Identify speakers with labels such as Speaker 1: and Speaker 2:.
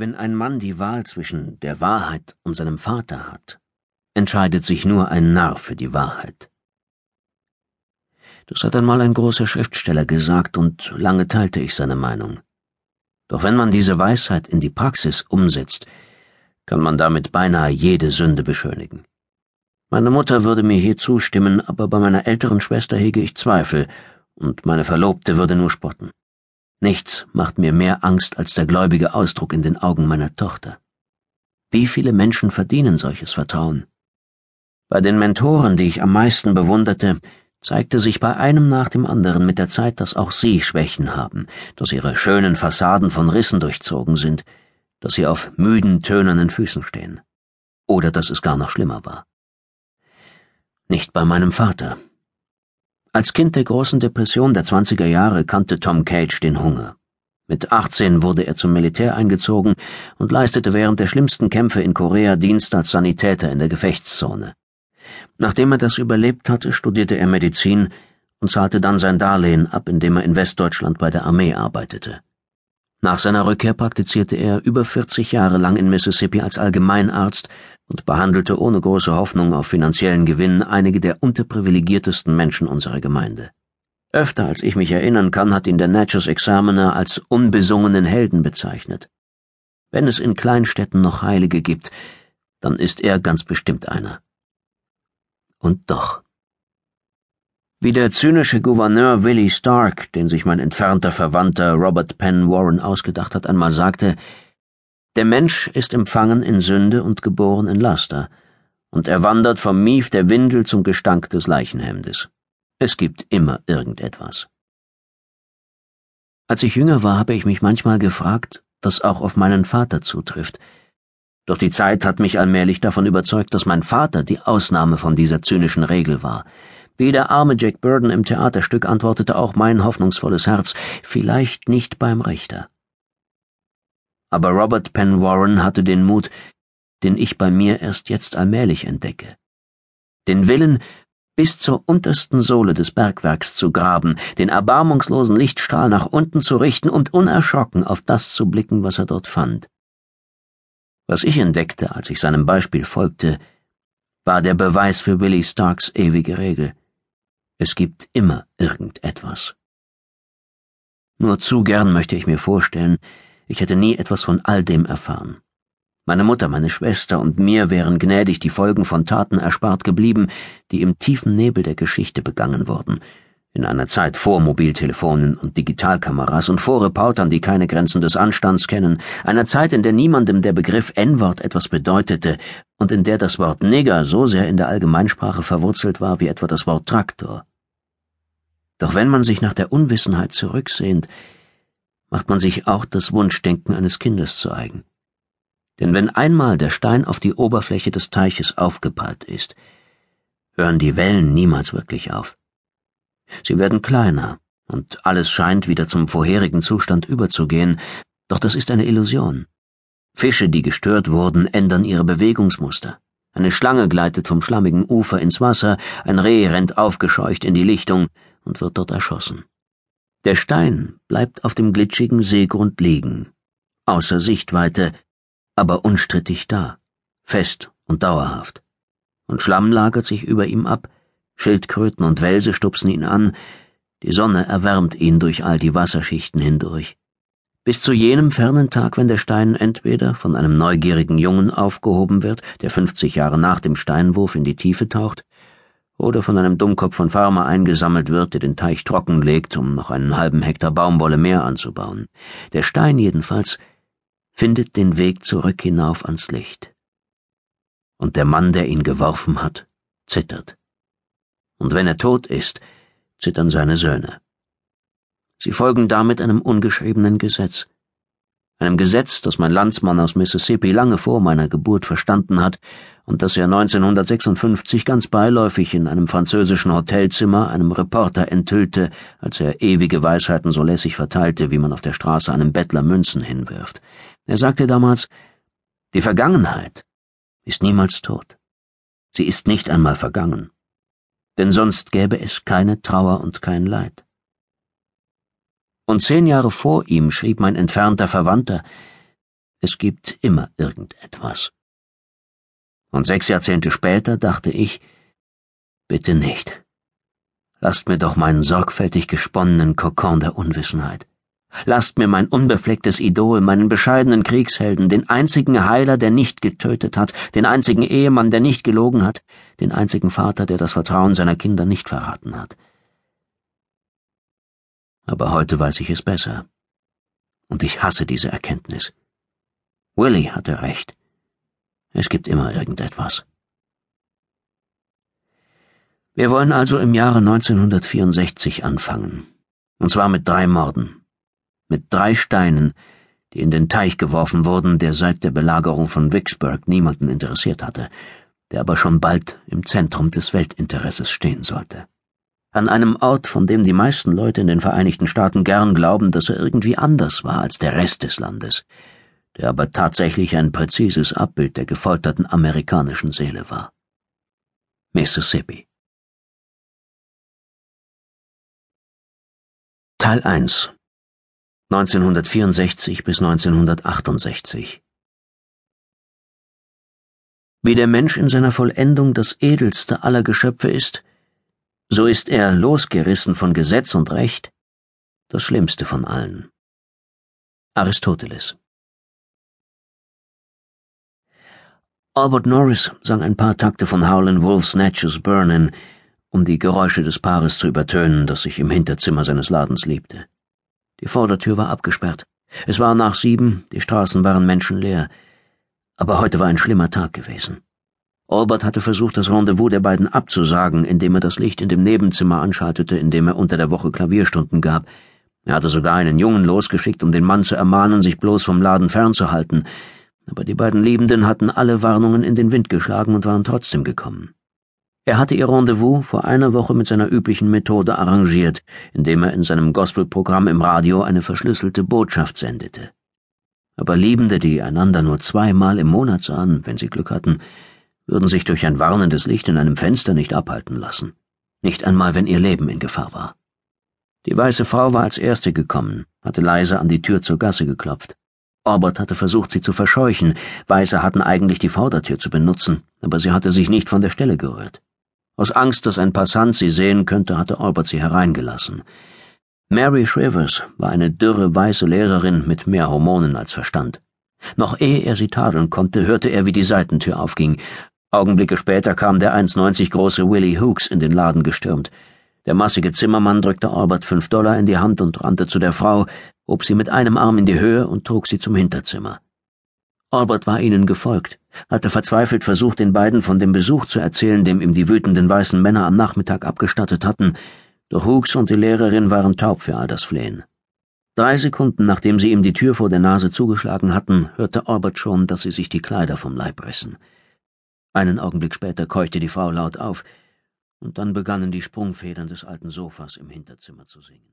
Speaker 1: Wenn ein Mann die Wahl zwischen der Wahrheit und seinem Vater hat, entscheidet sich nur ein Narr für die Wahrheit. Das hat einmal ein großer Schriftsteller gesagt, und lange teilte ich seine Meinung. Doch wenn man diese Weisheit in die Praxis umsetzt, kann man damit beinahe jede Sünde beschönigen. Meine Mutter würde mir hier zustimmen, aber bei meiner älteren Schwester hege ich Zweifel, und meine Verlobte würde nur spotten. Nichts macht mir mehr Angst als der gläubige Ausdruck in den Augen meiner Tochter. Wie viele Menschen verdienen solches Vertrauen? Bei den Mentoren, die ich am meisten bewunderte, zeigte sich bei einem nach dem anderen mit der Zeit, dass auch sie Schwächen haben, dass ihre schönen Fassaden von Rissen durchzogen sind, dass sie auf müden, tönernen Füßen stehen. Oder dass es gar noch schlimmer war. Nicht bei meinem Vater. Als Kind der großen Depression der 20er Jahre kannte Tom Cage den Hunger. Mit 18 wurde er zum Militär eingezogen und leistete während der schlimmsten Kämpfe in Korea Dienst als Sanitäter in der Gefechtszone. Nachdem er das überlebt hatte, studierte er Medizin und zahlte dann sein Darlehen ab, indem er in Westdeutschland bei der Armee arbeitete. Nach seiner Rückkehr praktizierte er über 40 Jahre lang in Mississippi als Allgemeinarzt und behandelte ohne große Hoffnung auf finanziellen Gewinn einige der unterprivilegiertesten Menschen unserer Gemeinde. Öfter als ich mich erinnern kann, hat ihn der Natchez Examiner als unbesungenen Helden bezeichnet. Wenn es in Kleinstädten noch Heilige gibt, dann ist er ganz bestimmt einer. Und doch. Wie der zynische Gouverneur Willie Stark, den sich mein entfernter Verwandter Robert Penn Warren ausgedacht hat, einmal sagte, der Mensch ist empfangen in Sünde und geboren in Laster, und er wandert vom Mief der Windel zum Gestank des Leichenhemdes. Es gibt immer irgendetwas. Als ich jünger war, habe ich mich manchmal gefragt, das auch auf meinen Vater zutrifft. Doch die Zeit hat mich allmählich davon überzeugt, dass mein Vater die Ausnahme von dieser zynischen Regel war. Wie der arme Jack Burden im Theaterstück antwortete auch mein hoffnungsvolles Herz, vielleicht nicht beim Richter aber Robert Penn Warren hatte den Mut, den ich bei mir erst jetzt allmählich entdecke. Den Willen, bis zur untersten Sohle des Bergwerks zu graben, den erbarmungslosen Lichtstrahl nach unten zu richten und unerschrocken auf das zu blicken, was er dort fand. Was ich entdeckte, als ich seinem Beispiel folgte, war der Beweis für Willie Starks ewige Regel. Es gibt immer irgendetwas. Nur zu gern möchte ich mir vorstellen, ich hätte nie etwas von all dem erfahren. Meine Mutter, meine Schwester und mir wären gnädig die Folgen von Taten erspart geblieben, die im tiefen Nebel der Geschichte begangen wurden, in einer Zeit vor Mobiltelefonen und Digitalkameras und vor Reportern, die keine Grenzen des Anstands kennen, einer Zeit, in der niemandem der Begriff N-Wort etwas bedeutete und in der das Wort Nigger so sehr in der Allgemeinsprache verwurzelt war wie etwa das Wort Traktor. Doch wenn man sich nach der Unwissenheit zurücksehnt, macht man sich auch das Wunschdenken eines Kindes zu eigen. Denn wenn einmal der Stein auf die Oberfläche des Teiches aufgeprallt ist, hören die Wellen niemals wirklich auf. Sie werden kleiner, und alles scheint wieder zum vorherigen Zustand überzugehen, doch das ist eine Illusion. Fische, die gestört wurden, ändern ihre Bewegungsmuster. Eine Schlange gleitet vom schlammigen Ufer ins Wasser, ein Reh rennt aufgescheucht in die Lichtung und wird dort erschossen. Der Stein bleibt auf dem glitschigen Seegrund liegen, außer Sichtweite, aber unstrittig da, fest und dauerhaft. Und Schlamm lagert sich über ihm ab, Schildkröten und Welse stupsen ihn an, die Sonne erwärmt ihn durch all die Wasserschichten hindurch. Bis zu jenem fernen Tag, wenn der Stein entweder von einem neugierigen Jungen aufgehoben wird, der fünfzig Jahre nach dem Steinwurf in die Tiefe taucht, oder von einem Dummkopf von Farmer eingesammelt wird, der den Teich trockenlegt, um noch einen halben Hektar Baumwolle mehr anzubauen. Der Stein jedenfalls findet den Weg zurück hinauf ans Licht. Und der Mann, der ihn geworfen hat, zittert. Und wenn er tot ist, zittern seine Söhne. Sie folgen damit einem ungeschriebenen Gesetz, einem Gesetz, das mein Landsmann aus Mississippi lange vor meiner Geburt verstanden hat und das er 1956 ganz beiläufig in einem französischen Hotelzimmer einem Reporter enthüllte, als er ewige Weisheiten so lässig verteilte, wie man auf der Straße einem Bettler Münzen hinwirft. Er sagte damals, die Vergangenheit ist niemals tot. Sie ist nicht einmal vergangen. Denn sonst gäbe es keine Trauer und kein Leid. Und zehn Jahre vor ihm schrieb mein entfernter Verwandter, Es gibt immer irgendetwas. Und sechs Jahrzehnte später dachte ich, bitte nicht. Lasst mir doch meinen sorgfältig gesponnenen Kokon der Unwissenheit. Lasst mir mein unbeflecktes Idol, meinen bescheidenen Kriegshelden, den einzigen Heiler, der nicht getötet hat, den einzigen Ehemann, der nicht gelogen hat, den einzigen Vater, der das Vertrauen seiner Kinder nicht verraten hat. Aber heute weiß ich es besser. Und ich hasse diese Erkenntnis. Willy hatte recht. Es gibt immer irgendetwas. Wir wollen also im Jahre 1964 anfangen. Und zwar mit drei Morden mit drei Steinen, die in den Teich geworfen wurden, der seit der Belagerung von Vicksburg niemanden interessiert hatte, der aber schon bald im Zentrum des Weltinteresses stehen sollte. An einem Ort, von dem die meisten Leute in den Vereinigten Staaten gern glauben, dass er irgendwie anders war als der Rest des Landes, der aber tatsächlich ein präzises Abbild der gefolterten amerikanischen Seele war. Mississippi. Teil 1 1964 bis 1968 Wie der Mensch in seiner Vollendung das edelste aller Geschöpfe ist, so ist er, losgerissen von Gesetz und Recht, das schlimmste von allen. Aristoteles Albert Norris sang ein paar Takte von Howlin' Wolf Snatches Burnin', um die Geräusche des Paares zu übertönen, das sich im Hinterzimmer seines Ladens liebte. Die Vordertür war abgesperrt. Es war nach sieben, die Straßen waren menschenleer. Aber heute war ein schlimmer Tag gewesen. Albert hatte versucht, das Rendezvous der beiden abzusagen, indem er das Licht in dem Nebenzimmer anschaltete, in dem er unter der Woche Klavierstunden gab. Er hatte sogar einen Jungen losgeschickt, um den Mann zu ermahnen, sich bloß vom Laden fernzuhalten. Aber die beiden Liebenden hatten alle Warnungen in den Wind geschlagen und waren trotzdem gekommen. Er hatte ihr Rendezvous vor einer Woche mit seiner üblichen Methode arrangiert, indem er in seinem Gospelprogramm im Radio eine verschlüsselte Botschaft sendete. Aber Liebende, die einander nur zweimal im Monat sahen, wenn sie Glück hatten, würden sich durch ein warnendes Licht in einem Fenster nicht abhalten lassen, nicht einmal wenn ihr Leben in Gefahr war. Die weiße Frau war als erste gekommen, hatte leise an die Tür zur Gasse geklopft. Orbert hatte versucht, sie zu verscheuchen, Weiße hatten eigentlich die Vordertür zu benutzen, aber sie hatte sich nicht von der Stelle gerührt. Aus Angst, dass ein Passant sie sehen könnte, hatte Albert sie hereingelassen. Mary Shrivers war eine dürre weiße Lehrerin mit mehr Hormonen als Verstand. Noch ehe er sie tadeln konnte, hörte er, wie die Seitentür aufging. Augenblicke später kam der 1,90 große Willie Hooks in den Laden gestürmt. Der massige Zimmermann drückte Albert fünf Dollar in die Hand und rannte zu der Frau, hob sie mit einem Arm in die Höhe und trug sie zum Hinterzimmer. Albert war ihnen gefolgt, hatte verzweifelt versucht, den beiden von dem Besuch zu erzählen, dem ihm die wütenden weißen Männer am Nachmittag abgestattet hatten, doch Hooks und die Lehrerin waren taub für all das Flehen. Drei Sekunden nachdem sie ihm die Tür vor der Nase zugeschlagen hatten, hörte Albert schon, dass sie sich die Kleider vom Leib rissen. Einen Augenblick später keuchte die Frau laut auf, und dann begannen die Sprungfedern des alten Sofas im Hinterzimmer zu singen.